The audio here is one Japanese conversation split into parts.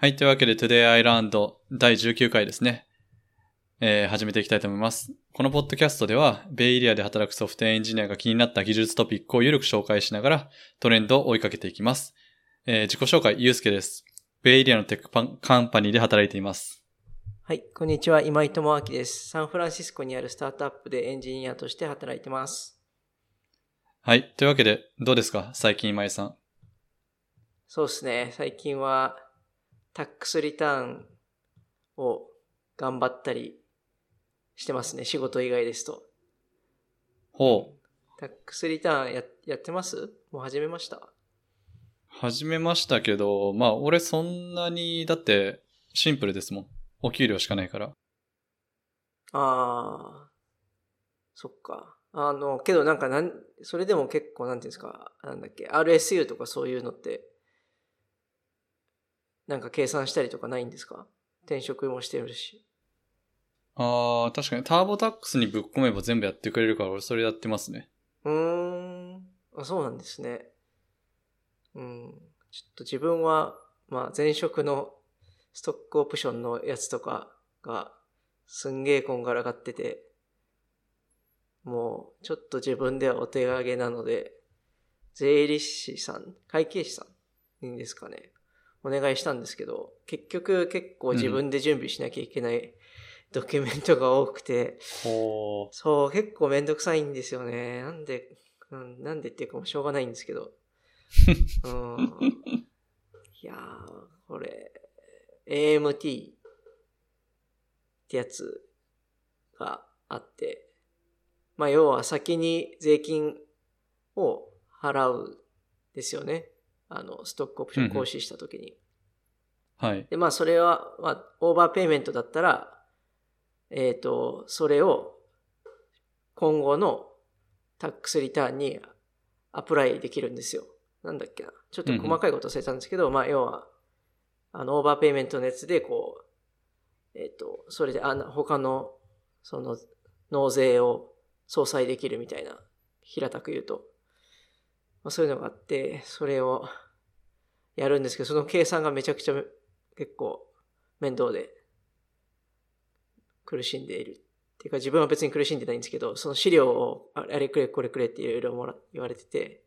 はい。というわけで、Today I Learned 第19回ですね。えー始めていきたいと思います。このポッドキャストでは、ベイエリアで働くソフトウェアエンジニアが気になった技術トピックをゆるく紹介しながら、トレンドを追いかけていきます。えー自己紹介、ゆうすけです。ベイエリアのテックパンカンパニーで働いています。はい、こんにちは。今井智明です。サンフランシスコにあるスタートアップでエンジニアとして働いてます。はい。というわけで、どうですか？最近今井さん。そうですね。最近はタックスリターンを頑張ったりしてますね。仕事以外ですと。ほう。タックスリターンややってます？もう始めました？始めましたけど、まあ、俺そんなに、だって、シンプルですもん。お給料しかないから。あー、そっか。あの、けどなんかなん、それでも結構なんていうんですか、なんだっけ、RSU とかそういうのって、なんか計算したりとかないんですか？転職もしてるし。ああ、確かにターボタックスにぶっ込めば全部やってくれるから俺それやってますね。うーん。あ、そうなんですね。うん。ちょっと自分は、まあ前職のストックオプションのやつとかがすんげえこんがらがってて、もうちょっと自分ではお手上げなので、税理士さん、会計士さんいいんですかね。お願いしたんですけど、結局結構自分で準備しなきゃいけない ドキュメントが多くて、ほそう、結構めんどくさいんですよね。なんで、うん、なんでっていうかもうしょうがないんですけど。うん、いやー、これ、AMT ってやつがあって、まあ要は先に税金を払うですよね。あの、ストックオプション行使した時に。はい。で、まあ、それは、まあ、オーバーペイメントだったら、えっ、と、それを、今後のタックスリターンにアプライできるんですよ。なんだっけな。ちょっと細かいこと忘れたんですけど、まあ、要は、あの、オーバーペイメントのやつで、こう、えっ、と、それで、あの、他の、その、納税を相殺できるみたいな、平たく言うと。まあ、そういうのがあって、それをやるんですけど、その計算がめちゃくちゃ結構面倒で苦しんでいる。っていうか自分は別に苦しんでないんですけど、その資料をああれくれこれくれっていろいろもら言われてて、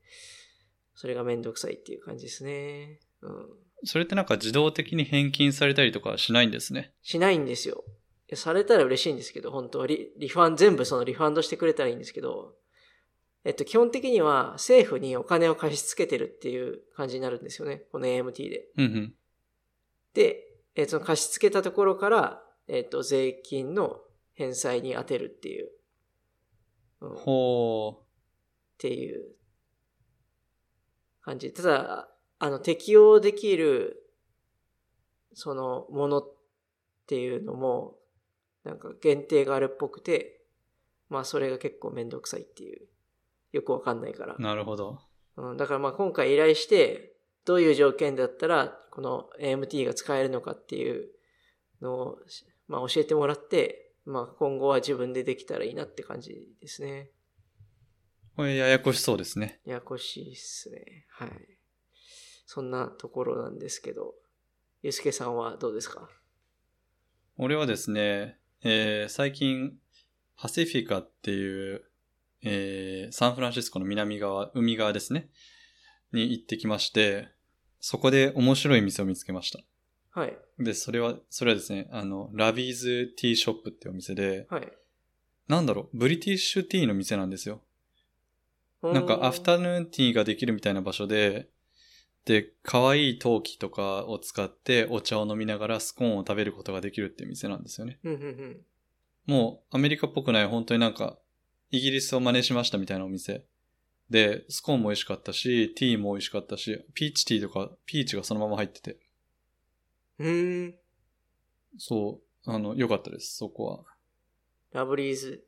それがめんどくさいっていう感じですね。うん。それってなんか自動的に返金されたりとかはしないんですね。しないんですよ。されたら嬉しいんですけど、本当リ、リファン、全部そのリファンドしてくれたらいいんですけど、えっと、基本的には政府にお金を貸し付けてるっていう感じになるんですよね。この AMT で。うんうん。で、えっと、貸し付けたところから、えっと、税金の返済に充てるっていう、うん、っほていう感じ。ただ、あの、適用できる、その、ものっていうのも、なんか限定があるっぽくて、まあ、それが結構めんどくさいっていう、よくわかんないからう。。なるほど。うん、だからまあ今回依頼して、どういう条件だったら、この AMT が使えるのかっていうのを、まあ教えてもらって、まあ今後は自分でできたらいいなって感じですね。これややこしそうですね。ややこしいっすね。はい。そんなところなんですけど、ゆうすけさんはどうですか？俺はですね、えー最近、パシフィカっていう、えーサンフランシスコの南側、海側ですね、に行ってきまして、そこで面白い店を見つけました。はい。で、それは、それはですね、あの、ラビーズティーショップってお店で、はい。なんだろう、ブリティッシュティーの店なんですよ。なんか、アフタヌーンティーができるみたいな場所で、で、可愛い陶器とかを使ってお茶を飲みながらスコーンを食べることができるっていう店なんですよね。うんうんうん。もうアメリカっぽくない本当になんかイギリスを真似しましたみたいなお店。で、スコーンも美味しかったし、ティーも美味しかったし、ピーチティーとかピーチがそのまま入ってて。うーん。そう、あの、良かったです、そこは。ラブリーズ。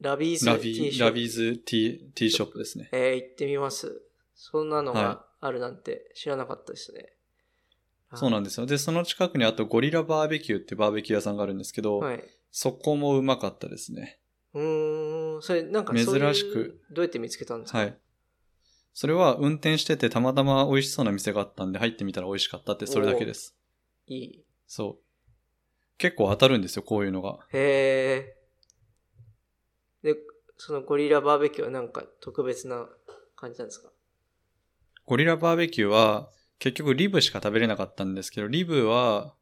ラビーズラビー、ショップラビーズティー、ティーショップですね。えー、行ってみます。そんなのはがあるなんて知らなかったですね。そうなんですよ。で、その近くにあと Gorilla Barbecue ってバーベキュー屋さんがあるんですけど、はい。そこもうまかったですね。うーん。それ、なんかそう珍しく。どうやって見つけたんですか？はい。それは運転しててたまたま美味しそうな店があったんで入ってみたら美味しかったってそれだけです。いい。そう。結構当たるんですよ、こういうのが。へえ。で、そのゴリラバーベキューはなんか特別な感じなんですか？ゴリラバーベキューは、結局リブしか食べれなかったんですけど、リブは、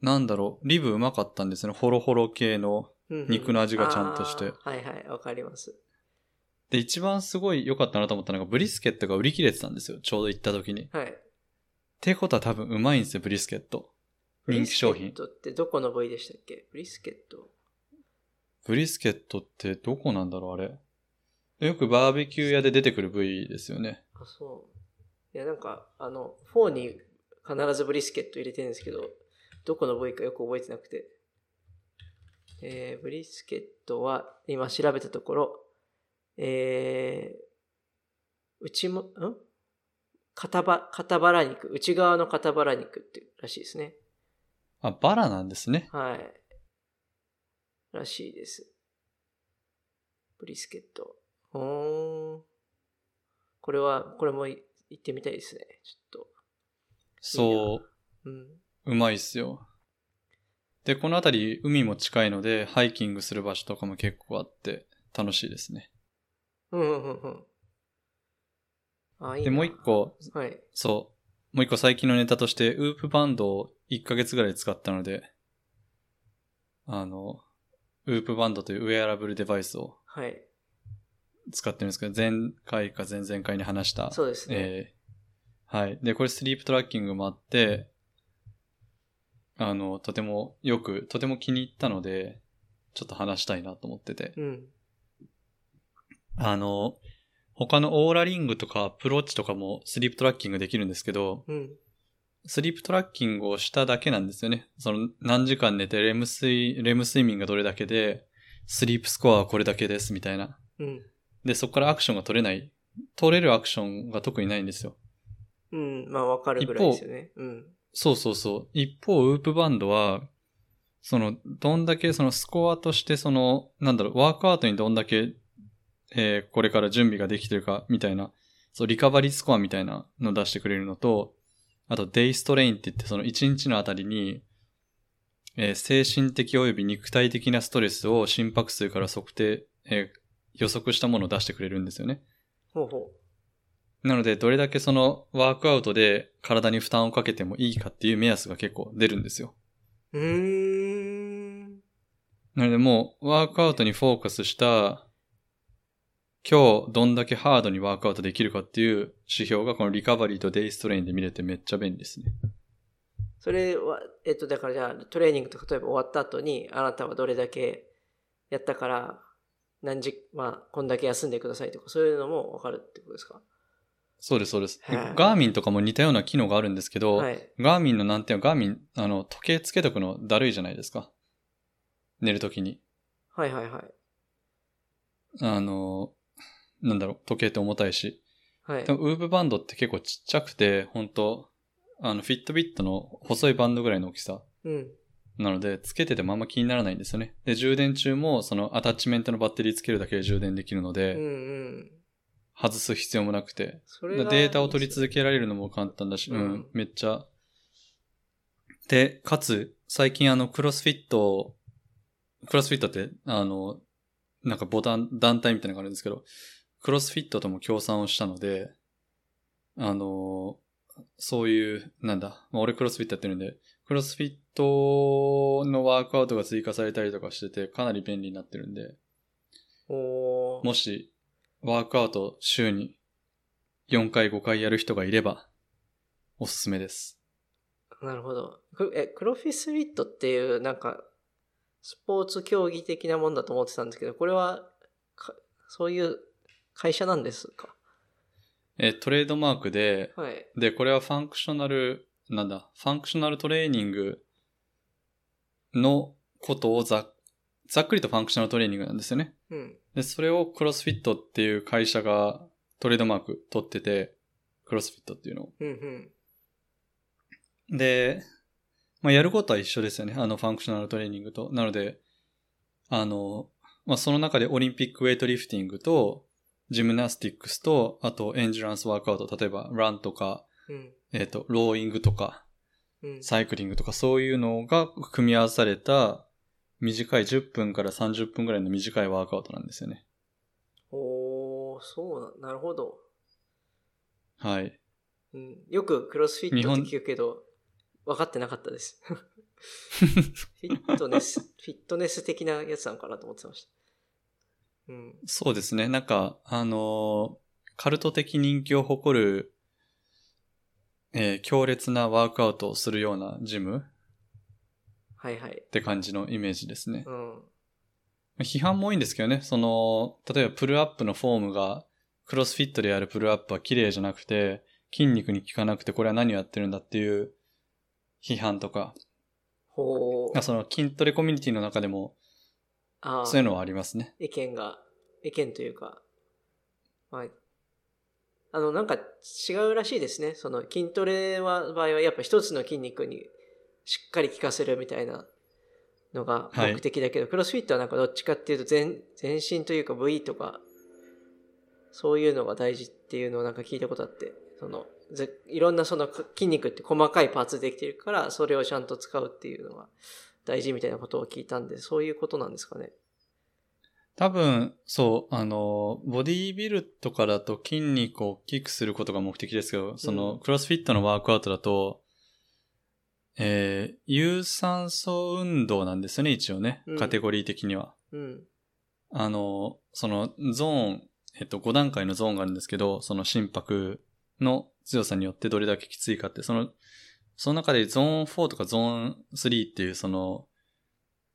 なんだろう、リブうまかったんですね。ホロホロ系の。うんうん肉の味がちゃんとしてはいはい、わかります。で、一番すごい良かったなと思ったのが、ブリスケットが売り切れてたんですよ。ちょうど行った時に。っはい。てことは多分うまいんですよ、ブリスケット。人気商品ブリスケットってどこの部位でしたっけ？ブリスケット？ブリスケットってどこなんだろう、あれ。よくバーベキュー屋で出てくる部位ですよね。あ、そう。いや、なんか、あの、フォーに必ずブリスケット入れてるんですけど、どこの部位かよく覚えてなくて。えー、ブリスケットは、今調べたところ、えー、内も、ん？肩ば、肩バラ肉、内側の肩バラ肉ってらしいですね。あ、バラなんですね。はい。らしいです。ブリスケット。ほーん。これは、これもい行ってみたいですね。ちょっそと。うん。う、うまいっすよ。で、この辺り海も近いので、ハイキングする場所とかも結構あって、楽しいですね。うんうんうんうん。あ、いいなで、もう一。個、はい。そう、もう一個最近のネタとして、ウープバンドを1ヶ月ぐらい使ったので、あの、ウープバンドというウェアラブルデバイスをはい。使ってるんですけど、前回か前々回に話した。そうですね。えーはい。で、これスリープトラッキングもあって、あの、とてもよく、とても気に入ったので、ちょっと話したいなと思ってて。うん。あの、他のオーラリングとかアプローチとかもスリープトラッキングできるんですけど、うん。スリープトラッキングをしただけなんですよね。その何時間寝てレム睡、レム睡眠がどれだけで、スリープスコアはこれだけですみたいな。うん。で、そこからアクションが取れない。取れるアクションが特にないんですよ。うん。まあ、わかるぐらいですよね。うん。そうそうそう。一方、ウープバンドは、その、どんだけそのスコアとしてその、なんだろう、ワークアウトにどんだけ、えーこれから準備ができてるか、みたいな、そう、リカバリースコアみたいなのを出してくれるのと、あと、デイストレインって言って、その一日のあたりに、えー精神的及び肉体的なストレスを心拍数から測定、えー予測したものを出してくれるんですよね。ほうほうなので、どれだけそのワークアウトで体に負担をかけてもいいかっていう目安が結構出るんですよ。う。ーん。なのでもうワークアウトにフォーカスした今日どんだけハードにワークアウトできるかっていう指標がこのリカバリーとデイストレインで見れてめっちゃ便利ですね。それは、えっと、だからじゃあ、トレーニングとか例えば終わった後に、あなたはどれだけやったから、何時、まあ、こんだけ休んでくださいとか、そういうのもわかるってことですか？そうです、そうです。ガーミンとかも似たような機能があるんですけど、はい。ガーミンの難点はガーミン、あの、時計つけとくのだるいじゃないですか。寝るときに。はいはいはい。あの、なんだろう、時計って重たいし。はいで。も、ウーブバンドって結構ちっちゃくて、本当あの、フィットビットの細いバンドぐらいの大きさ。うん。なので、つけててもあんま気にならないんですよね。で、充電中も、そのアタッチメントのバッテリーつけるだけで充電できるので、うんうん。外す必要もなくて。それがでデータを取り続けられるのも簡単だし、うん、うんめっちゃ。で、かつ、最近あの、クロスフィット、クロスフィットって、あの、なんかボタン、団体みたいなのがあるんですけど、クロスフィットとも協賛をしたので、あの、そういう、なんだ、まあ、俺クロスフィットやってるんで、クロスフィットのワークアウトが追加されたりとかしてて、かなり便利になってるんで、もし、ワークアウト週に4回5回やる人がいれば、おすすめです。なるほど。くえ、クロフィスリットっていう、なんか、スポーツ競技的なもんだと思ってたんですけど、これは、かそういう会社なんですか？えートレードマークで、はい。で、これは functional、なんだ、 functional training のことをざざっくりと functional training なんですよね。うん。で、それを CrossFit っていう会社がトレードマーク取ってて、 CrossFit っていうのを。うんうん。で、まあ、やることは一緒ですよね。あの、 functional training と。なので、あの、まあ、その中で Olympic weightlifting と、 gymnastics と、あと endurance workout、例えばランとか、うん。えっ、と、 rowing とか、うん。サイクリングとかそういうのが組み合わされた短い10分から30分ぐらいの短いワークアウトなんですよね。おー、そうな、なるほど。はい。うん。よくクロスフィットって聞くけど、分かってなかったです。フィットネス、フィットネス的なやつなのかなと思ってました。うん。そうですね。なんか、あのーカルト的人気を誇る、えー強烈なワークアウトをするようなジムはいはい。って感じのイメージですね。うん。批判も多いんですけどね。その、例えばプルアップのフォームが、クロスフィットでやるプルアップは綺麗じゃなくて、筋肉に効かなくてこれは何をやってるんだっていう批判とか、ほう。その筋トレコミュニティの中でもあそういうのはありますね。意見が、意見というか、はい。あの、なんか違うらしいですね。その筋トレは、場合はやっぱ一つの筋肉にしっかり効かせるみたいなのがはい目的だけど、クロスフィットはなんかどっちかっていうと全、全身というか部位とか、そういうのが大事っていうのをなんか聞いたことあって、その、ぜいろんなその筋肉って細かいパーツできてるから、それをちゃんと使うっていうのが大事みたいなことを聞いたんで、そういうことなんですかね。多分、そう、あの、ボディービルとかだと筋肉を大きくすることが目的ですけど、その、うんクロスフィットのワークアウトだと、えー、有酸素運動なんですよね、一応ねうん。カテゴリー的には。うん。あの、その、ゾーン、えっと、5段階のゾーンがあるんですけど、その心拍の強さによってどれだけきついかって、その、その中でゾーン4とかゾーン3っていう、その、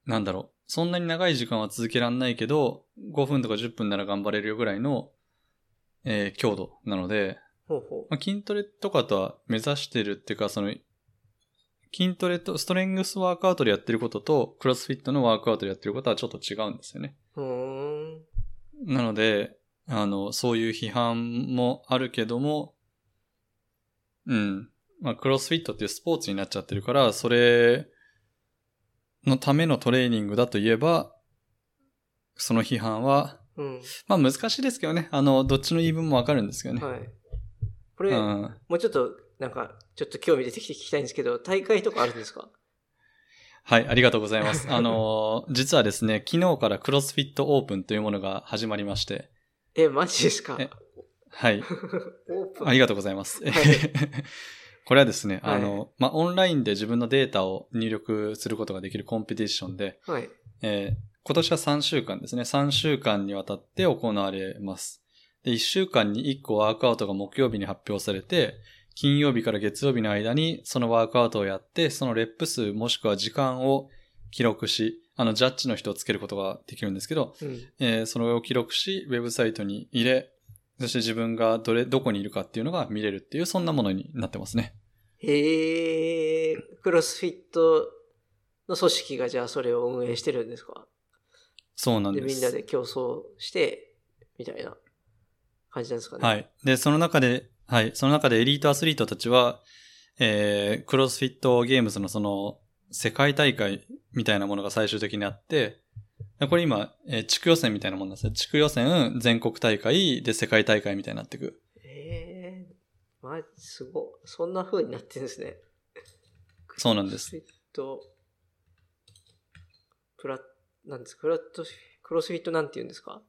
なんだろう、そんなに長い時間は続けらんないけど、5分とか10分なら頑張れるよぐらいの、えー強度なので、ほうほまあ、筋トレとかとは目指してるっていうか、その、筋トレと、ストレングスワークアウトでやってることと、クロスフィットのワークアウトでやってることはちょっと違うんですよね。なので、あの、そういう批判もあるけども、うん。まあ、クロスフィットっていうスポーツになっちゃってるから、それのためのトレーニングだと言えば、その批判は、うん。まあ難しいですけどね。あの、どっちの言い分もわかるんですけどね。はい。これ、うん。もうちょっと、なんか、ちょっと興味出てきて聞きたいんですけど、大会とかあるんですか？はい、ありがとうございます。あの、実はですね、昨日からクロスフィットオープンというものが始まりまして、え、マジですか？えはい。オープン。ありがとうございます。はい これはですね、はいあの、まあ、オンラインで自分のデータを入力することができるコンペティションで、はい。えー今年は3週間ですね。3週間にわたって行われます。で、1週間に1個ワークアウトが木曜日に発表されて、金曜日から月曜日の間にそのワークアウトをやって、そのレップ数もしくは時間を記録し、あの、ジャッジの人をつけることができるんですけど、うん。えーそれを記録し、ウェブサイトに入れ、そして自分がどれ、どこにいるかっていうのが見れるっていう、そんなものになってますね。へえ、クロスフィットの組織がじゃあそれを運営してるんですか？で、そうなんです。みんなで競争して、みたいな感じなんですかね。はい。で、その中で、はい。その中でエリートアスリートたちは、えー、クロスフィットゲームズのその、世界大会みたいなものが最終的にあって、これ今、えー地区予選みたいなもんなんですよ。地区予選、全国大会で世界大会みたいになっていく。ええまじ、すごい。そんな風になってるんですね。そうなんですクロスフィット、プラ、なんですか？クラット、クロスフィットなんて言うんですか？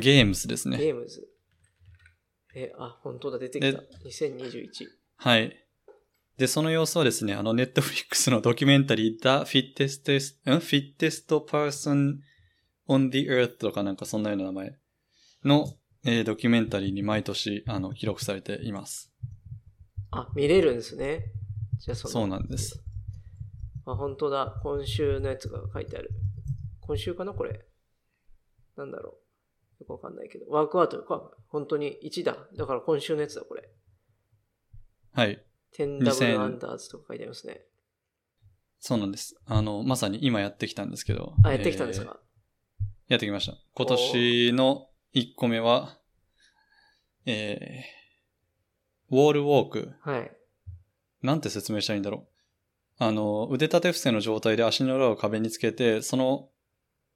ゲームズですね。ゲームズ。え、あ、本当だ、出てきた。2021。はい。で、その様子はですね、あの、ネットフリックスのドキュメンタリー、The Fittest, ん？Fittest Person on the Earth とかなんかそんなような名前の、えードキュメンタリーに毎年、あの、記録されています。あ、見れるんですね。じゃあその。そうなんです。あ、本当だ。今週のやつが書いてある。今週かなこれ。なんだろう。よくわかんないけど。ワークアウトか。本当に1だ。だから今週のやつだ、これ。はい。10W 2000アンダーズとか書いてありますね。そうなんです。あの、まさに今やってきたんですけど。あ、やってきたんですえーか、やってきました。今年の1個目は、えー、ウォールウォーク。はい。なんて説明したらいいんだろう。あの、腕立て伏せの状態で足の裏を壁につけて、その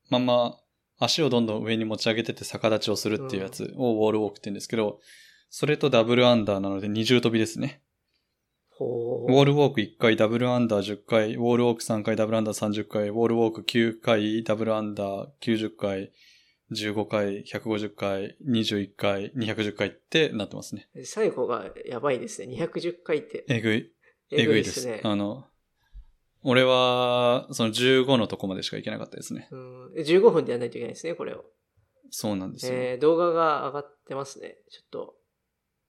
まま足をどんどん上に持ち上げてって逆立ちをするっていうやつをウォールウォークって言うんですけど、それとダブルアンダーなので二重跳びですね。ほウォールウォーク1回、ダブルアンダー10回、ウォールウォーク3回、ダブルアンダー30回、ウォールウォーク9回、ダブルアンダー90回、15回、150回、21回、210回ってなってますね。最後がやばいですね。210回って。えぐい。えぐいです。ね。あの、俺は、その15のとこまでしか行けなかったですね。うん、15分でやらないといけないですね、これを。そうなんですよ。えー動画が上がってますね。ちょっと、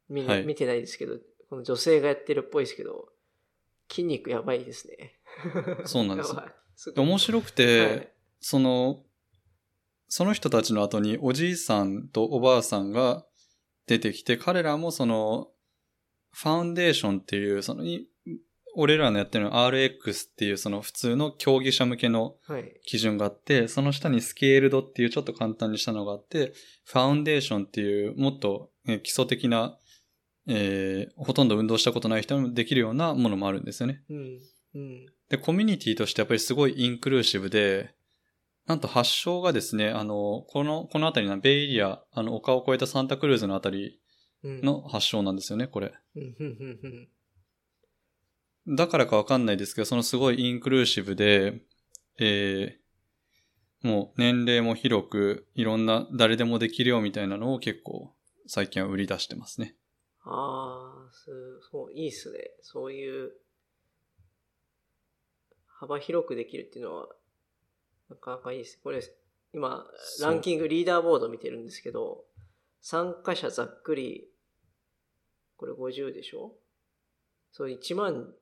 見,、はい見てないですけど、この女性がやってるっぽいですけど、筋肉やばいですね。そうなんですよ やばいすごい面白くて、はいその、その人たちの後におじいさんとおばあさんが出てきて、彼らもその、ファウンデーションっていう、その、い俺らのやってるの RX っていうその普通の競技者向けのはい。基準があって、その下にスケールドっていうちょっと簡単にしたのがあって、ファウンデーションっていうもっとえー基礎的な、えーほとんど運動したことない人もできるようなものもあるんですよね。うん。うん。で、コミュニティとしてやっぱりすごいインクルーシブで、なんと発祥がですね、あの、この、この辺りのベイエリア、あの、丘を越えたサンタクルーズのあたりうん。の発祥なんですよね、これ。だからかわかんないですけど、そのすごいインクルーシブで、えー、もう年齢も広く、いろんな誰でもできるよみたいなのを結構最近は売り出してますね。ああ、すそう、いいっすね。そういう、幅広くできるっていうのは、なかなかいいです。これ、今、ランキングリーダーボード見てるんですけど、参加者ざっくり、これ50でしょ？そう、1万、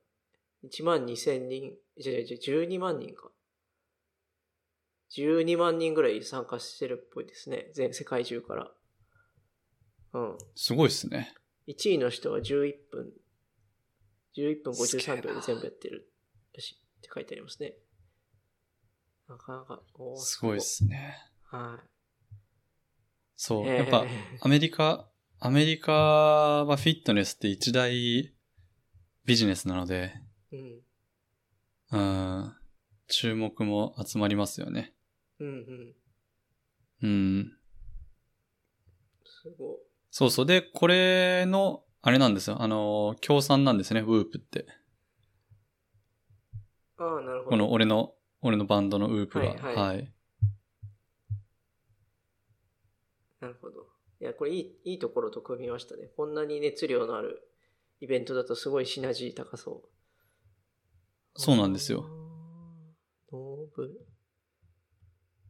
1万2000人、じゃじゃじゃ12万人か。12万人ぐらい参加してるっぽいですね。全世界中から。うん。すごいですね。1位の人は11分、11分すげえな53秒で全部やってるらしいって書いてありますね。なかなか、おーすごいで。すね。はい。そう。やっぱ、アメリカ、アメリカはフィットネスって一大ビジネスなので、うん。うん、注目も集まりますよね。うんうん。うん。すごい。そうそう。で、これの、あれなんですよ。あの、協賛なんですね、ウープって。ああ、なるほど。この俺の、俺のバンドのウープが。はいはいはい。なるほど。いや、これいい、いいところと組みましたね。こんなに熱量のあるイベントだとすごいシナジー高そう。そうなんですよ。ノーブ。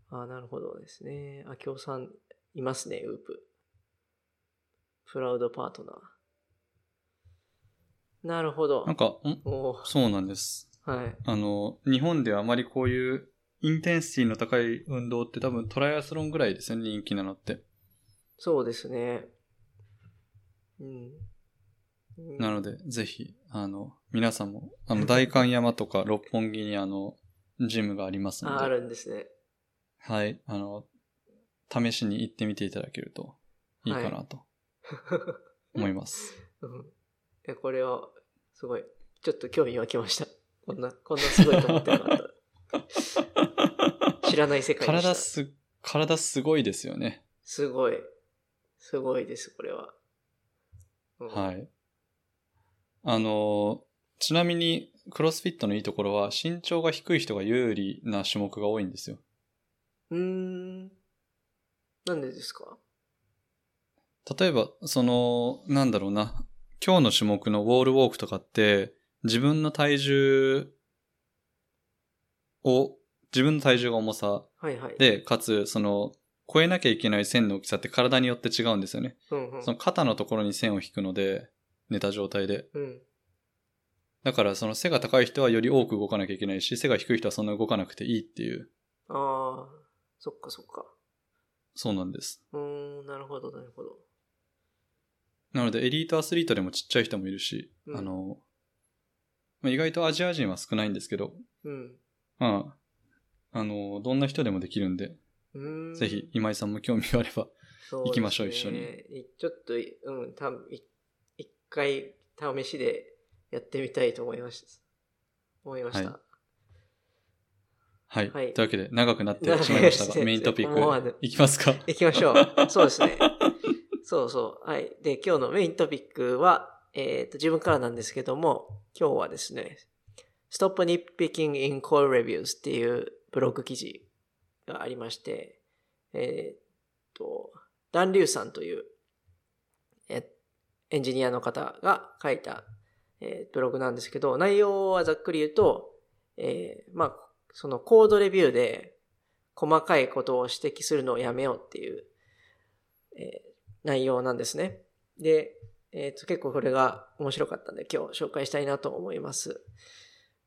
ああ、なるほどですね。あ、協賛いますね、ウープ。プラウドパートナー。なるほど。なんか、ん？そうなんです。はい。あの、日本ではあまりこういうインテンシティの高い運動って多分トライアスロンぐらいですよね、人気なのって。そうですね。うん。うんなので、ぜひ、あの、皆さんも、あの、代官山とか六本木にあの、ジムがありますのあ、あで、るんですね。はい、あの、試しに行ってみていただけるといいかなと思います。うん。え、これは、すごい、ちょっと興味湧きました。こんな、こんなすごいと思ってなかった。知らない世界でした。体す、体すごいですよね。すごい。すごいです、これは。うんはい。あの、ちなみに、クロスフィットのいいところは、身長が低い人が有利な種目が多いんですよ。うーん。なんでですか？例えば、その、なんだろうな、今日の種目のウォールウォークとかって、自分の体重を、自分の体重が重さはいはい。で、かつ、その、超えなきゃいけない線の大きさって体によって違うんですよね。うんうんその肩のところに線を引くので、寝た状態で。うん。だから、その背が高い人はより多く動かなきゃいけないし、背が低い人はそんな動かなくていいっていう、ああ、そっかそっか。そうなんです。うーん、なるほど、なるほど。なので、エリートアスリートでもちっちゃい人もいるし、うんあの、まあ意外とアジア人は少ないんですけど、うん。まあ、あの、どんな人でもできるんで、うーんぜひ、今井さんも興味があれば、そう行きましょうです一緒にねいちょっと、うん、たい一回試しでやってみたいと思いました。思いました。はいはい。はいというわけで、長くなってしまいました長が、い メイントピック、いきますか？行きましょう。そうですね。そうそう。はい。で、今日のメイントピックは、えっ、と、自分からなんですけども、今日はですね、Stop Nitpicking in Core Reviews っていうブログ記事がありまして、えっ、と、ダン・リュウさんという、えエンジニアの方が書いた、えーブログなんですけど、内容はざっくり言うと、えーまあ、そのコードレビューで細かいことを指摘するのをやめようっていう、えー内容なんですね。で、えっ、と、結構これが面白かったんで今日紹介したいなと思います。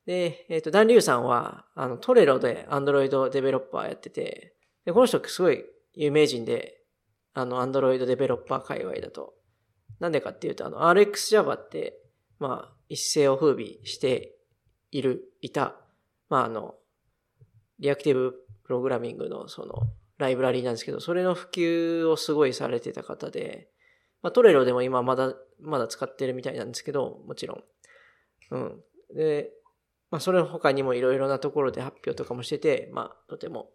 で、えっ、と、ダン・リュウさんは、あの、トレロで Android デベロッパーやってて、で、この人すごい有名人で、あの、Android デベロッパー界隈だと。なんでかっていうと、あの、RxJava って、まあ、一世を風靡している、いた、まあ、あの、リアクティブプログラミングのその、ライブラリーなんですけど、それの普及をすごいされてた方で、まあ、トレロでも今まだ、まだ使ってるみたいなんですけど、もちろん。うん。で、まあ、それ他にもいろいろなところで発表とかもしてて、まあ、とても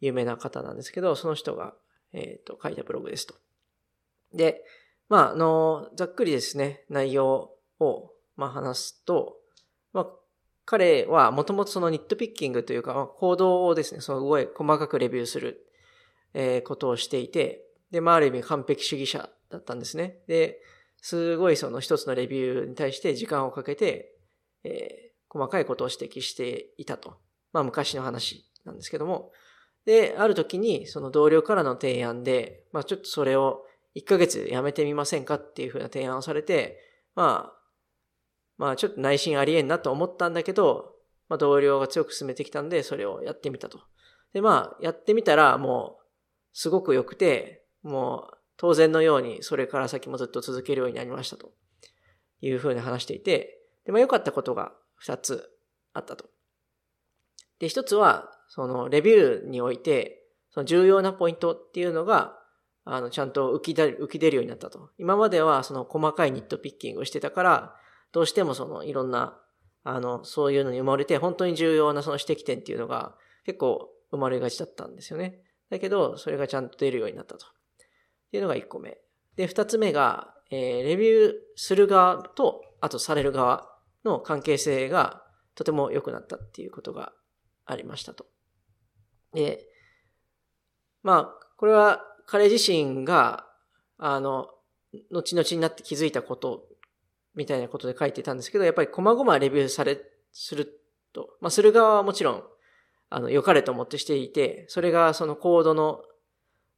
有名な方なんですけど、その人が、えっ、と、書いたブログですと。で、まあ、あの、ざっくりですね、内容を、まあ、話すと、まあ、彼はもともとそのニットピッキングというか、まあ、行動をですね、すごい細かくレビューする、えーことをしていて、で、まあ、ある意味完璧主義者だったんですね。で、すごいその一つのレビューに対して時間をかけて、えー細かいことを指摘していたと。まあ、昔の話なんですけども。で、ある時にその同僚からの提案で、まあ、ちょっとそれを1ヶ月やめてみませんかっていうふうな提案をされて、まあ、まあちょっと内心ありえんなと思ったんだけど、まあ同僚が強く進めてきたんで、それをやってみたと。で、まあやってみたらもうすごく良くて、もう当然のようにそれから先もずっと続けるようになりましたというふうに話していて、で、まあ良かったことが2つあったと。で、1つは、そのレビューにおいて、その重要なポイントっていうのが、あの、ちゃんと浮き出る、浮き出るようになったと。今まではその細かいニットピッキングをしてたから、どうしてもそのいろんな、あの、そういうのに埋もれて、本当に重要なその指摘点っていうのが結構生まれがちだったんですよね。だけど、それがちゃんと出るようになったと。っていうのが1個目。で、2つ目が、えーレビューする側と、あとされる側の関係性がとても良くなったっていうことがありましたと。で、まあ、これは彼自身が、あの、後々になって気づいたことみたいなことで書いてたんですけど、やっぱり細々レビューされ、すると、まあ、する側はもちろん、あの、良かれと思ってしていて、それがそのコードの、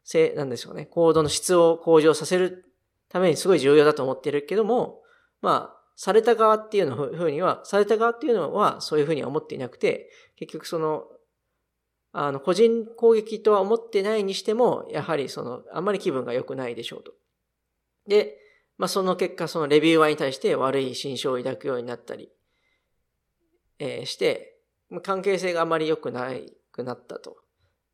せ、なんでしょうね、コードの質を向上させるためにすごい重要だと思ってるけども、まあ、された側っていうのふうには、された側っていうのはそういうふうには思っていなくて、結局その、あの、個人攻撃とは思ってないにしても、やはりその、あんまり気分が良くないでしょうと。で、まあその結果、そのレビューワーに対して悪い心象を抱くようになったり、えーして、まあ関係性があまり良くないくなったと。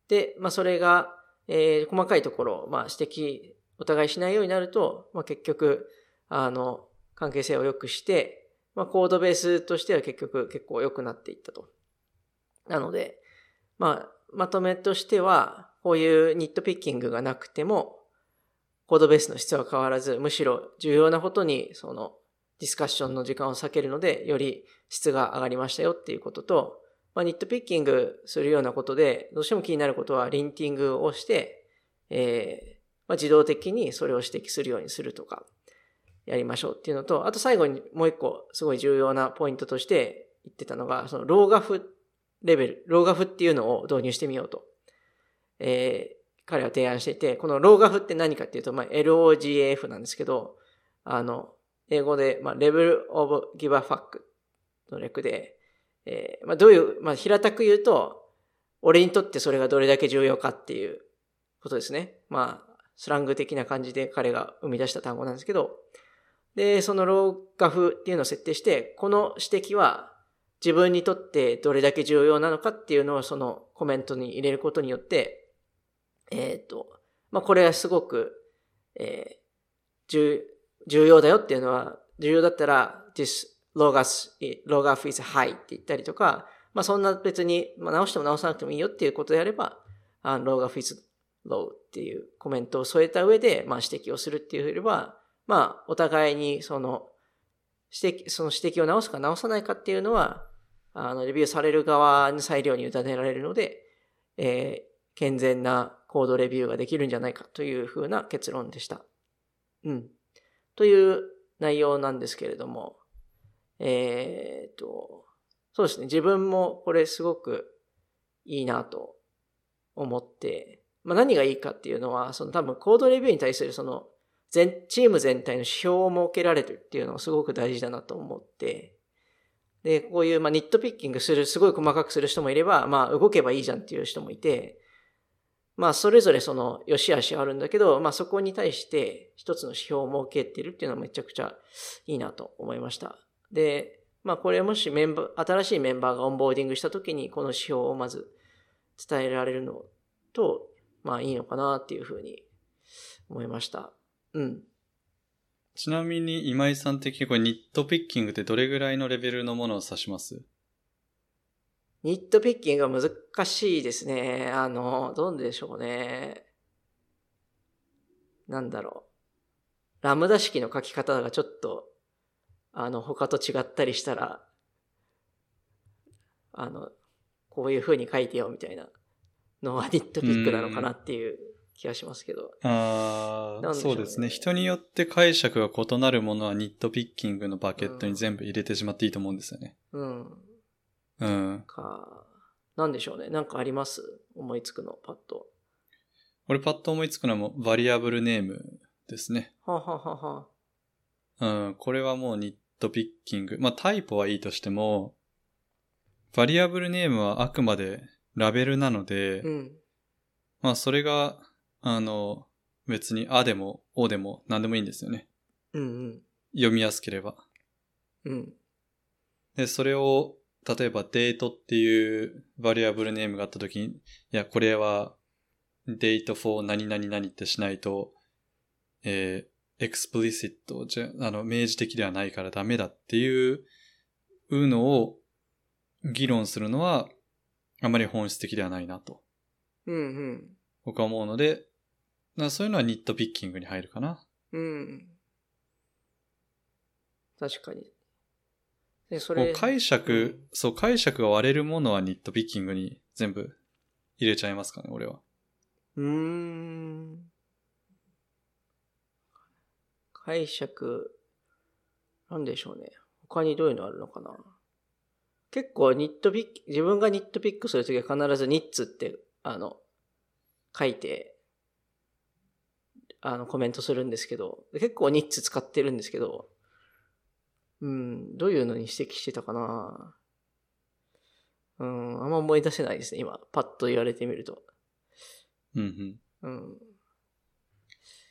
で、まあそれが、えー細かいところ、まあ指摘、お互いしないようになると、まあ結局、あの、関係性を良くして、まあコードベースとしては結局結構良くなっていったと。なので、まあ、まとめとしては、こういうニットピッキングがなくても、コードベースの質は変わらず、むしろ重要なことに、その、ディスカッションの時間を避けるので、より質が上がりましたよっていうことと、まあ、ニットピッキングするようなことで、どうしても気になることは、リンティングをして、えーまあ、自動的にそれを指摘するようにするとか、やりましょうっていうのと、あと最後にもう一個、すごい重要なポイントとして言ってたのが、その、ローガフレベル、ローガフっていうのを導入してみようと。えー彼は提案していて、このローガフって何かっていうと、まあ、LOGAF なんですけど、あの、英語で、まあ、Level of Give a Fuck の略で、えーまあ、どういう、まあ、平たく言うと、俺にとってそれがどれだけ重要かっていうことですね。まあ、スラング的な感じで彼が生み出した単語なんですけど、で、そのローガフっていうのを設定して、この指摘は自分にとってどれだけ重要なのかっていうのをそのコメントに入れることによって、えっ、と、まあ、これはすごく、えー重、要だよっていうのは、重要だったら、this logaf, logaf is high って言ったりとか、まあ、そんな別に、まあ、直しても直さなくてもいいよっていうことであれば、あ logaf is low っていうコメントを添えた上で、まあ、指摘をするっていうよりは、まあ、お互いにその、指摘、その指摘を直すか直さないかっていうのは、あの、レビューされる側の裁量に委ねられるので、えー、健全なコードレビューができるんじゃないかというふうな結論でした。うん。という内容なんですけれども、えー、っと、そうですね。自分もこれすごくいいなと思って、まあ何がいいかっていうのは、その多分コードレビューに対するその全、チーム全体の指標を設けられるっていうのがすごく大事だなと思って、で、こういう、まあ、ニットピッキングする、すごい細かくする人もいれば、まあ、動けばいいじゃんっていう人もいて、まあ、それぞれその、良し悪しあるんだけど、まあ、そこに対して一つの指標を設けてるっていうのはめちゃくちゃいいなと思いました。で、まあ、これもしメンバー、新しいメンバーがオンボーディングしたときに、この指標をまず伝えられるのと、まあ、いいのかなっていうふうに思いました。うん。ちなみに今井さん的にこれニットピッキングってどれぐらいのレベルのものを指します？ニットピッキングは難しいですね。あの、どうでしょうね。なんだろう。ラムダ式の書き方がちょっと、あの、他と違ったりしたら、あの、こういう風に書いてよみたいなのはニットピックなのかなっていう気がしますけど。ああ、ね、そうですね。人によって解釈が異なるものはニットピッキングのバケットに全部入れてしまっていいと思うんですよね。うん。うん。か、なんでしょうね。なんかあります思いつくの、パッと。俺パッと思いつくのはもうバリアブルネームですね。ははははうん。これはもうニットピッキング。まあタイプはいいとしても、バリアブルネームはあくまでラベルなので、うん、まあそれがあの、別にあでもおでも何でもいいんですよね。うんうん。読みやすければ。うん。で、それを、例えばデートっていう variable name があったときに、いや、これはデート for 何々々ってしないと、えー、 explicit じゃ、あの、明示的ではないからダメだっていうのを議論するのは、あまり本質的ではないなと。うんうん。僕は思うので、だそういうのはニットピッキングに入るかな。うん。確かに。で、それ。解釈、うん、そう、解釈が割れるものはニットピッキングに全部入れちゃいますかね、俺は。うーん。解釈、なんでしょうね。他にどういうのあるのかな。結構ニットピック、自分がニットピックするときは必ずニッツって、あの、書いて、あの、コメントするんですけど、結構ニッツ使ってるんですけど、うん、どういうのに指摘してたかなうん、あんま思い出せないですね、今。パッと言われてみると。うんうん。うん。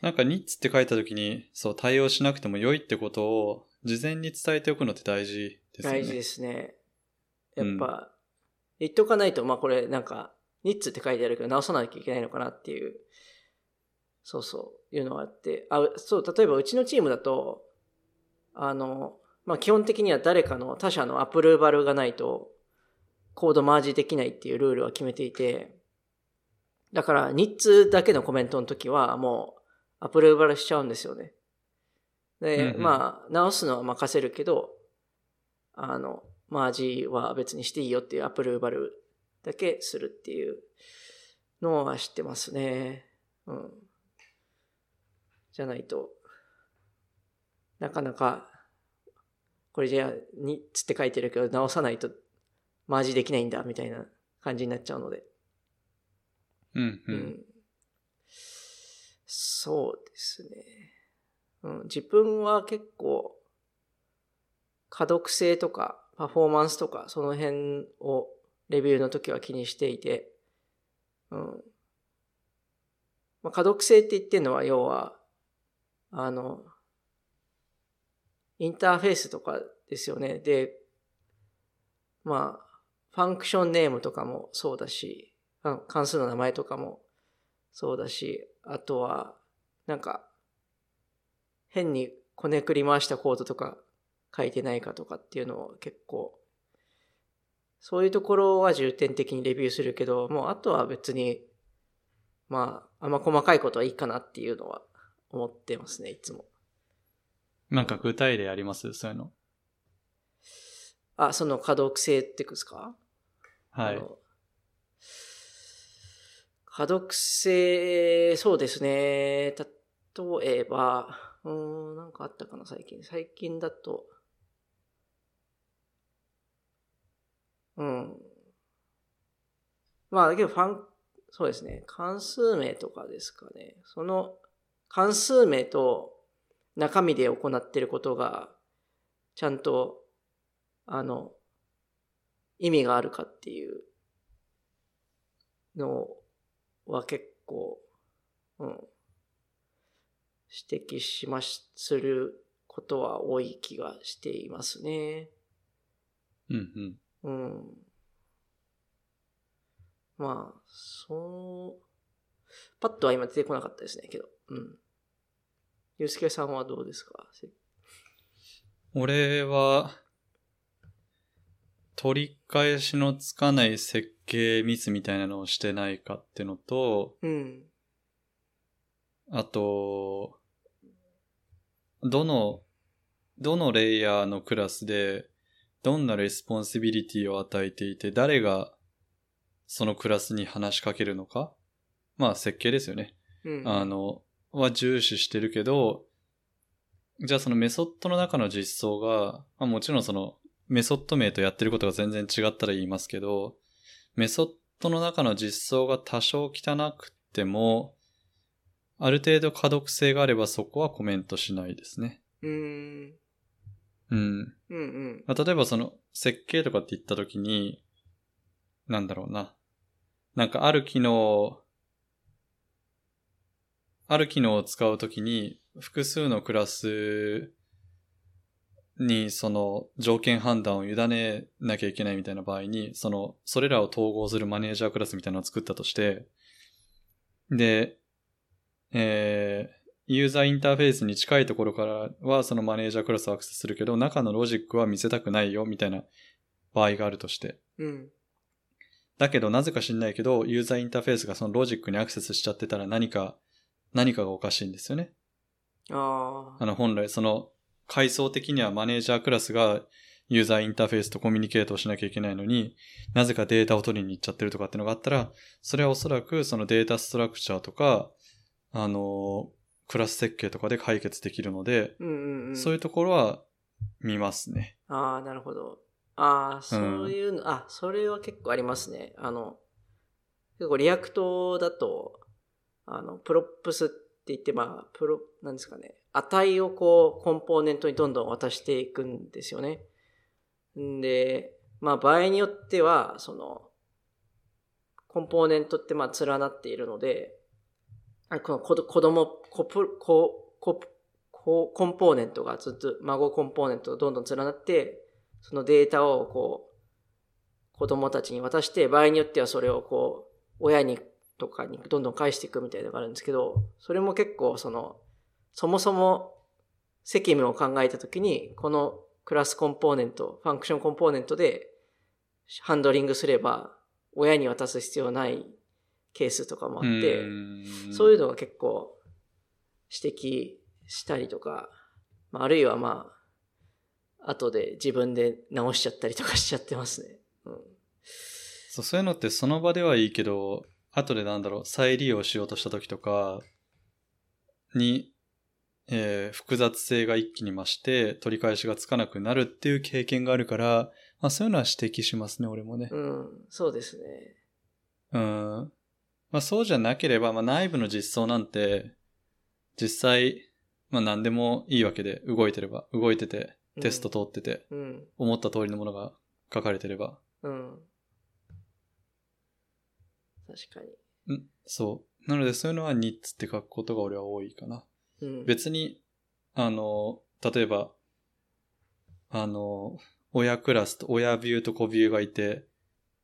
なんかニッツって書いたときに、そう、対応しなくても良いってことを事前に伝えておくのって大事ですね。大事ですね。やっぱ、言っとかないと、まあこれなんか、ニッツって書いてあるけど直さなきゃいけないのかなっていうそうそう、いうのがあって、あ、そう、例えばうちのチームだと、あの、まあ、基本的には誰かの他社のアプローバルがないと、コードマージできないっていうルールは決めていて、だから、日通だけのコメントの時は、もう、アプローバルしちゃうんですよね。で、うんうん、まあ、直すのは任せるけど、あの、マージは別にしていいよっていうアプローバルだけするっていうのは知ってますね。うん。じゃないと、なかなか、これじゃあ、に、つって書いてるけど、直さないと、マージできないんだ、みたいな感じになっちゃうので。うん、うん、うん。そうですね。うん、自分は結構、可読性とか、パフォーマンスとか、その辺をレビューの時は気にしていて、うん。まあ、可読性って言ってるのは、要は、あの、インターフェースとかですよね。で、まあ、ファンクションネームとかもそうだし、関数の名前とかもそうだし、あとは、なんか、変にこねくり回したコードとか書いてないかとかっていうのを結構、そういうところは重点的にレビューするけど、もうあとは別に、まあ、あんま細かいことはいいかなっていうのは思ってますね、いつも。なんか具体例あります？そういうの。あ、その可読性ってですか？はい。可読性、そうですね。例えば、うーん、なんかあったかな、最近。最近だと、うん。まあ、だけど、ファン、そうですね。関数名とかですかね。その、関数名と中身で行っていることが、ちゃんと、あの、意味があるかっていうのは結構、うん、指摘します、することは多い気がしていますね。うんうん。うん。まあ、そう、パッとは今出てこなかったですね、けど。うん。ゆうすけさんはどうですか？俺は、取り返しのつかない設計ミスみたいなのをしてないかってのと、うん。あと、どの、どのレイヤーのクラスで、どんな responsibility を与えていて、誰がそのクラスに話しかけるのかまあ設計ですよね。うん。あの、は重視してるけど、じゃあそのメソッドの中の実装が、まあ、もちろんそのメソッド名とやってることが全然違ったら言いますけど、メソッドの中の実装が多少汚くても、ある程度可読性があればそこはコメントしないですね。うーん。うん。うんうん。まあ例えばその設計とかって言った時に、なんだろうな。なんかある機能、ある機能を使うときに複数のクラスにその条件判断を委ねなきゃいけないみたいな場合に、その、それらを統合するマネージャークラスみたいなのを作ったとして、で、えー、ユーザーインターフェースに近いところからはそのマネージャークラスをアクセスするけど、中のロジックは見せたくないよみたいな場合があるとして。うん。だけどなぜか知んないけど、ユーザーインターフェースがそのロジックにアクセスしちゃってたら何か、何かがおかしいんですよね。ああ。あの本来その階層的にはマネージャークラスがユーザーインターフェースとコミュニケートをしなきゃいけないのに、なぜかデータを取りに行っちゃってるとかってのがあったら、それはおそらくそのデータストラクチャーとか、あの、クラス設計とかで解決できるので、うんうんうん。そういうところは見ますね。ああ、なるほど。ああ、そういうの、あ、それは結構ありますね。あの、結構 React だと、あの、 props って言って、まあ、プロ、なんですかね。値をこう、コンポーネントにどんどん渡していくんですよね。んで、まあ、場合によっては、その、コンポーネントってまあ、連なっているので、この子子供、コプ、コ、コ、ココンポーネントがずっと、孫コンポーネントがどんどん連なって、そのデータをこう、子供たちに渡して、場合によってはそれをこう、親にとかにどんどん返していくみたいなのがあるんですけど、それも結構その、そもそも責務を考えたときに、このクラスコンポーネント、ファンクションコンポーネントでハンドリングすれば、親に渡す必要ないケースとかもあって、そういうのが結構指摘したりとか、まあ、あるいはまあ、後で自分で直しちゃったりとかしちゃってますね。うん、そうそういうのってその場ではいいけど、後でなんだろう、再利用しようとした時とかに、えー複雑性が一気に増して取り返しがつかなくなるっていう経験があるから、まあそういうのは指摘しますね、俺もね。うん、そうですね。うん。まあそうじゃなければ、まあ内部の実装なんて、実際、まあ何でもいいわけで、動いてれば、動いてて、テスト通ってて、うん、思った通りのものが書かれてれば。うん。確かに。んそう。なのでそういうのはニッツって書くことが俺は多いかな。うん、別に、あの、例えば、あの、親クラスと親ビューと子ビューがいて、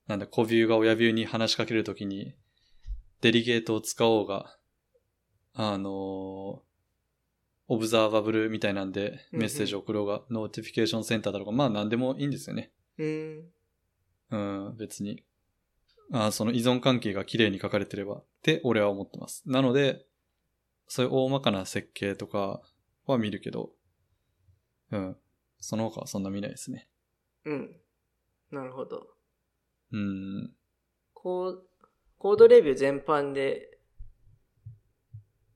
なんだ、子ビューが親ビューに話しかけるときに、 delegate を使おうが、あの、 observable みたいなんでメッセージを送ろうが、 notification center だろうが、まあ何でもいいんですよね。うん。うん、別に。あその依存関係が綺麗に書かれてればって俺は思ってます。なので、そういう大まかな設計とかは見るけど、うん。その他はそんな見ないですね。うん。なるほど。うん。コーコードレビュー全般で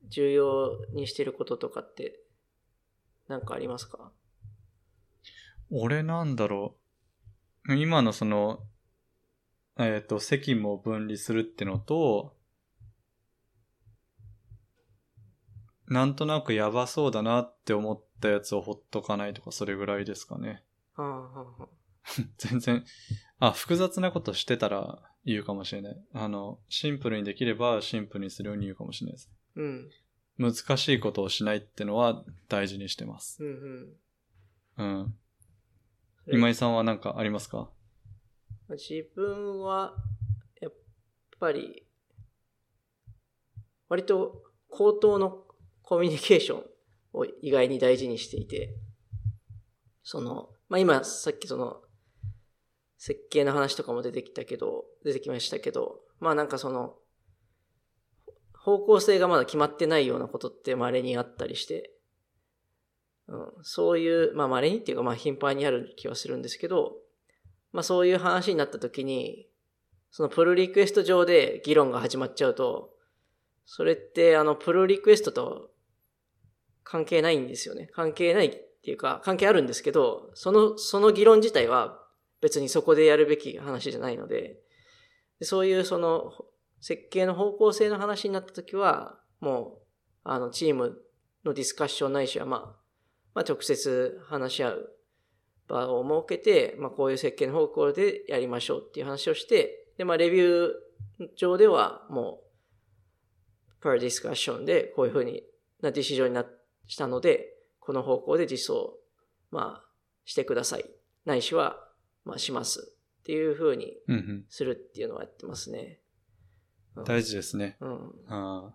重要にしてることとかって何かありますか？俺なんだろう。今のその、えっ、と、責務を分離するってのと、なんとなくやばそうだなって思ったやつをほっとかないとか、それぐらいですかね。はあはあはあ 全然、あ、複雑なことしてたら言うかもしれない。あの、シンプルにできればシンプルにするように言うかもしれないです。うん。難しいことをしないってのは大事にしてます。うんうん。うん。今井さんは何かありますか？自分は、やっぱり、割と口頭のコミュニケーションを意外に大事にしていて、その、まあ、今さっきその、設計の話とかも出てきたけど、出てきましたけど、まあなんかその、方向性がまだ決まってないようなことって稀にあったりして、うん、そういう、まあ稀にっていうかまあ頻繁にある気はするんですけど、まあそういう話になった時に、そのプルリクエスト上で議論が始まっちゃうと、それってあのプルリクエストと関係ないんですよね。関係ないっていうか、関係あるんですけど、その、その議論自体は別にそこでやるべき話じゃないので、でそういうその設計の方向性の話になった時は、もう、あの、チームのディスカッションないしは、まあ、まあ直接話し合う場を設けて、まあこういう設計の方向でやりましょうっていう話をして、で、まあレビュー上ではもう、per discussion でこういうふうになディシジョンになしたので、この方向で実装、まあ、してください。ないしは、まあします。っていうふうにうんうん。するっていうのをやってますね。うん大事ですね。うん。ああ。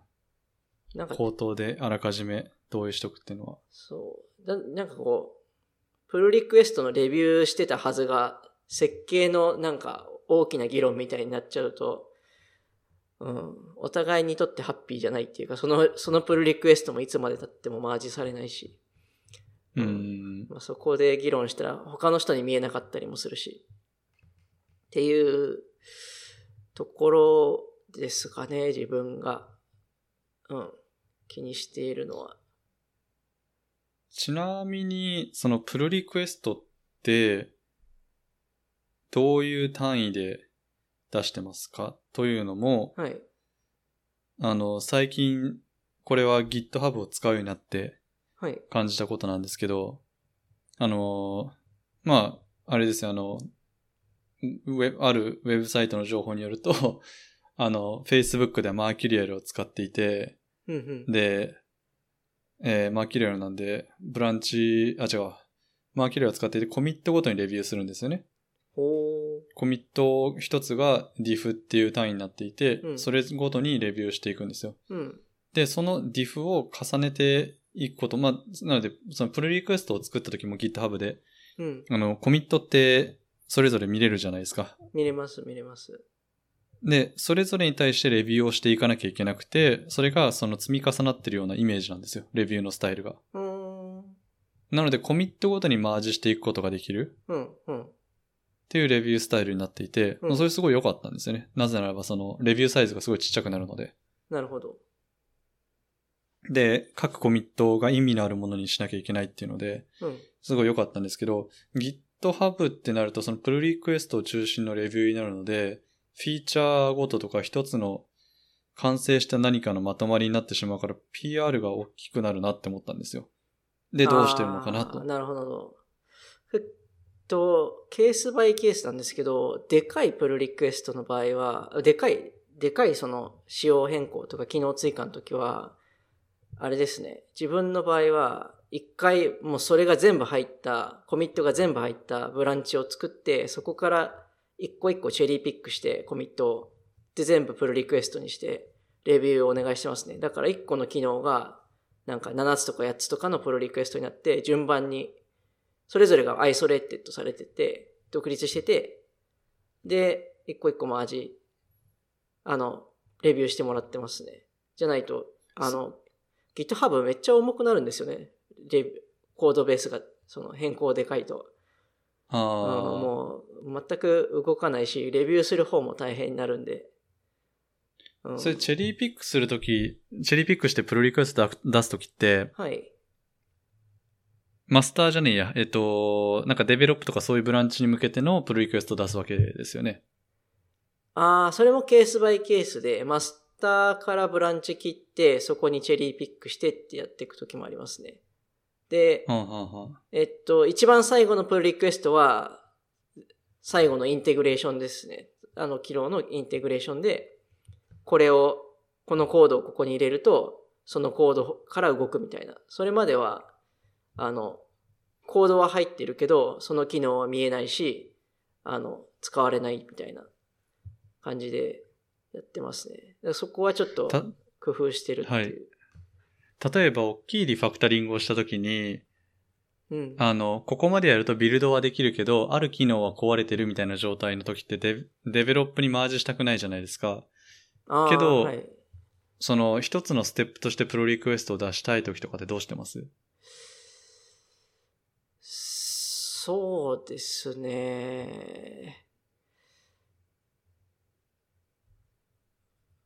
なんか、口頭であらかじめ同意しとくっていうのは。そう。ななんかこう、プルリクエストのレビューしてたはずが、設計のなんか大きな議論みたいになっちゃうと、うん、お互いにとってハッピーじゃないっていうか、その、そのプルリクエストもいつまで経ってもマージされないし、ううんん。まあ、そこで議論したら他の人に見えなかったりもするし、っていうところですかね、自分が、うん、気にしているのは。ちなみに、そのプルリクエストって、どういう単位で出してますか？というのも、はい。あの、最近、これは GitHub を使うようになってはい。感じたことなんですけど、あの、まあ、あれですよ、あの、ウェブあるウェブサイトの情報によると、あの、Facebook ではマーキュリアルを使っていて。で、えーマーキュリアルなんで、ブランチ、あ、違う。マーキュリアルを使っていて、コミットごとにレビューするんですよね。ほコミット一つが diff っていう単位になっていて、うんそれごとにレビューしていくんですよ。う。うん。で、その diff を重ねていくこと、まあ、なので、そのプルリクエストを作った時も GitHub で、うん。あの、コミットってそれぞれ見れるじゃないですか。見れます、見れます。で、それぞれに対してレビューをしていかなきゃいけなくて、それがその積み重なってるようなイメージなんですよ。レビューのスタイルが。なので、コミットごとにマージしていくことができるうん、うん。っていうレビュースタイルになっていて、うんそれすごい良かったんですよね。なぜならば、その、レビューサイズがすごいちっちゃくなるので。なるほど。で、各コミットが意味のあるものにしなきゃいけないっていうので、うん。すごい良かったんですけど、GitHub ってなるとそのプルリクエストを中心のレビューになるので、フィーチャーごととか一つの完成した何かのまとまりになってしまうから PR が大きくなるなって思ったんですよ。で、どうしてるのかなと。なるほど。えっと、ケースバイケースなんですけど、でかいプルリクエストの場合は、でかい、でかいその仕様変更とか機能追加の時は、あれですね。自分の場合は、一回もうそれが全部入った、コミットが全部入ったブランチを作って、そこから一個一個 cherry-pick してコミットを、で全部 pull request にして、レビューをお願いしてますね。だから一個の機能が、なんか7つとか8つとかの pull request になって、順番に、それぞれが isolated されてて、独立してて、で、一個一個マージ、あの、レビューしてもらってますね。じゃないと、あの、GitHub めっちゃ重くなるんですよね。レコードベースが、その変更でかいと。うんああ。もう全く動かないし、レビューする方も大変になるんで。うんそれチェリーピックするとき、チェリーピックしてプロリクエスト出すときって、はい。マスターじゃねえや、えっと、なんかデベロップとかそういうブランチに向けてのプロリクエストを出すわけですよね。ああ、それもケースバイケースで、マスターからブランチ切って、そこにチェリーピックしてってやっていくときもありますね。で、はあ、はあはあ、えっと、一番最後のプルリクエストは、最後のインテグレーションですね。あの、機能のインテグレーションで、これを、このコードをここに入れると、そのコードから動くみたいな。それまでは、あの、コードは入ってるけど、その機能は見えないし、あの、使われないみたいな感じでやってますね。そこはちょっとた工夫してるっていう。はい例えば、大きいリファクタリングをしたときに、うん。あの、ここまでやるとビルドはできるけど、ある機能は壊れてるみたいな状態の時ってデデベロップにマージしたくないじゃないですか。けどはいその一つのステップとしてプロリクエストを出したい時とかってどうしてます？そうですね。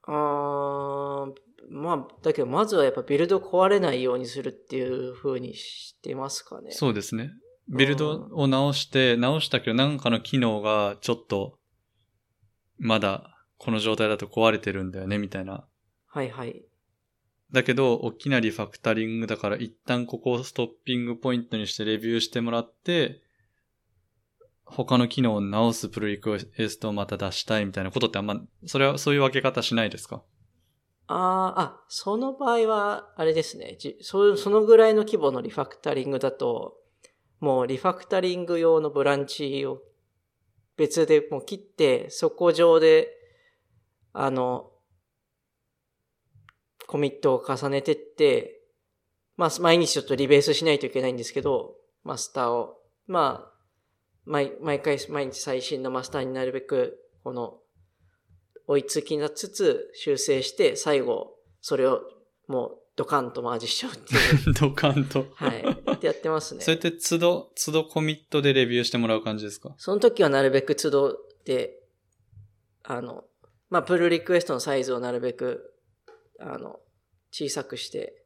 あーまあ、だけどまずはやっぱビルド壊れないようにするっていう風にしてますかね。そうですね。ビルドを直して、直したけどなんかの機能がちょっと、まだこの状態だと壊れてるんだよね、みたいな。はいはい。だけど、大きなリファクタリングだから一旦ここをストッピングポイントにしてレビューしてもらって、他の機能を直すプロリクエストをまた出したいみたいなことってあんま、それはそういう分け方しないですか？ああ、あ、その場合は、あれですね。じそそのぐらいの規模のリファクタリングだと、もうリファクタリング用のブランチを別でもう切って、そこ上で、あの、コミットを重ねてって、まあ、毎日ちょっとリベースしないといけないんですけど、マスターを。まあ、毎毎回、毎日最新のマスターになるべく、この、追いつきなつつ修正して、最後、それをもうドカンとマージしちゃうっていう。ドカンと。はい。ってやってますね。それって都度、都度コミットでレビューしてもらう感じですか？その時はなるべく都度で、あの、まあ、プルリクエストのサイズをなるべく、あの、小さくして、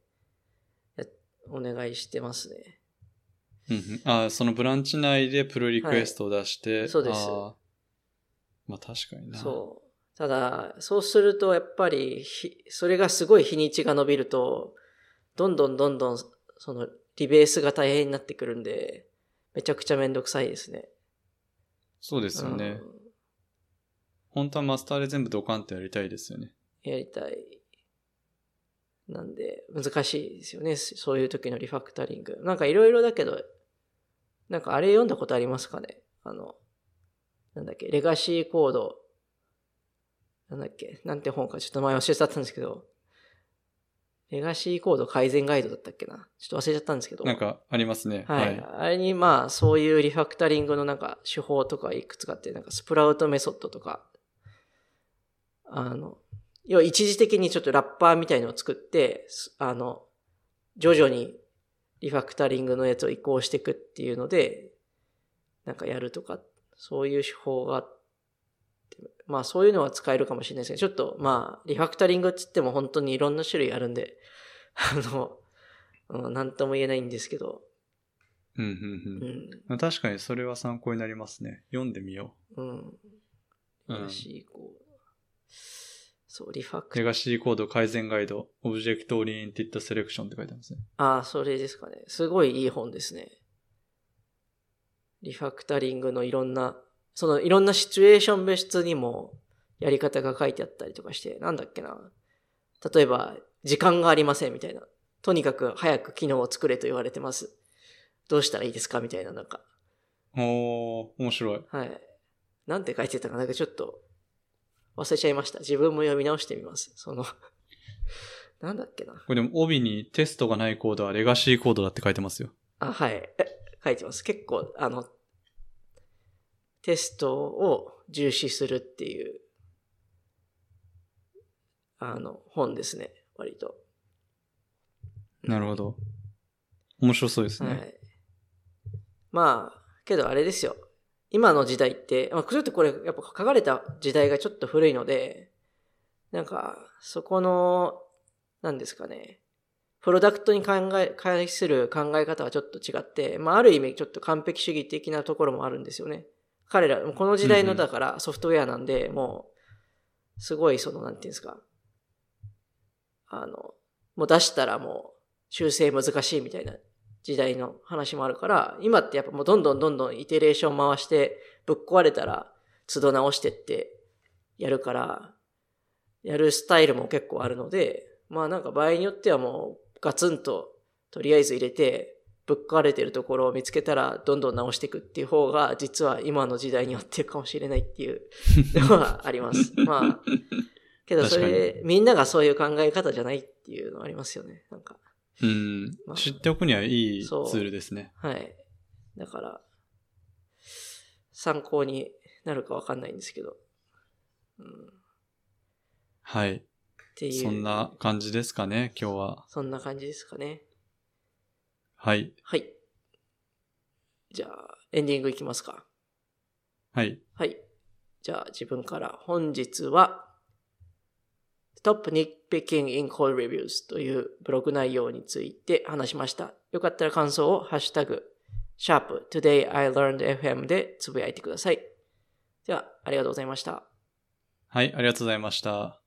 やお願いしてますね。うんうん。あーそのブランチ内でプロリクエストを出して。そうですまあ確かにな。そう。ただ、そうすると、やっぱり、ひそれがすごい日にちが伸びると、どんどんどんどん、その、リベースが大変になってくるんで、めちゃくちゃめんどくさいですね。そうですよね。本当はマスターで全部ドカンとやりたいですよね。うん。やりたい。なんで、難しいですよね。そういう時のリファクタリング。なんかいろいろだけど、なんかあれ読んだことありますかね？あの、なんだっけ、レガシーコード。なんだっけ、なんて本かちょっと前忘れちゃったんですけど、レガシーコード改善ガイドだったっけな？ちょっと忘れちゃったんですけど。なんかありますね。はい。あれにまあ、そういうリファクタリングのなんか手法とかいくつかあって、なんかスプラウトメソッドとか、あの、要は一時的にちょっとラッパーみたいのを作って、すあの、徐々にリファクタリングのやつを移行していくっていうので、なんかやるとか、そういう手法があって、まあそういうのは使えるかもしれないですけど、ちょっとまあ、リファクタリングって言っても本当にいろんな種類あるんで、あの、うん、なんとも言えないんですけど、うん、うん、ううん。確かにそれは参考になりますね。読んでみようん。うんレガシーコード。そう、リファう。クレガシーコード改善ガイド、オブジェクトオリエンティッドセレクションって書いてますね。ああ、それですかね。すごいいい本ですね。リファクタリングのいろんな、そのいろんなシチュエーション別にもやり方が書いてあったりとかして、なんだっけな。例えば、時間がありませんみたいな。とにかく早く機能を作れと言われてます。どうしたらいいですかみたいな、なんか。おー、面白い。はい。なんて書いてたかなんかちょっと忘れちゃいました。自分も読み直してみます。その、なんだっけな。これでも帯にテストがないコードはレガシーコードだって書いてますよ。あ、はい。え書いてます。結構、あの、テストを重視するっていう、あの、本ですね。割と。なるほど。面白そうですね。はい。まあ、けどあれですよ。今の時代って、まあ、ちょっとこれ、やっぱ書かれた時代がちょっと古いので、なんか、そこの、なんですかね、プロダクトに考え、対する考え方はちょっと違って、まあ、ある意味ちょっと完璧主義的なところもあるんですよね。彼ら、この時代のだからソフトウェアなんで、もう、すごいその、なんていうんですか、あの、もう出したらもう修正難しいみたいな時代の話もあるから、今ってやっぱもうどんどんどんどんイテレーション回して、ぶっ壊れたら都度直してってやるから、やるスタイルも結構あるので、まあなんか場合によってはもうガツンととりあえず入れて、ぶっ壊れてるところを見つけたらどんどん直していくっていう方が実は今の時代に合ってるかもしれないっていうのはあります。まあ、けどそれ、みんながそういう考え方じゃないっていうのはありますよね。なんか。うんまあ。知っておくにはいいツールですね。はい。だから、参考になるかわかんないんですけど。うん、っはい。ていう。そんな感じですかね、今日は。そんな感じですかね。はい。はい。じゃあ、エンディングいきますか。はい。はい。じゃあ、自分から本日は、Stop Nitpicking in Call Reviews というブログ内容について話しました。よかったら感想をハッシュタグ、シャープ Today I Learned FM でつぶやいてください。では、ありがとうございました。はい、ありがとうございました。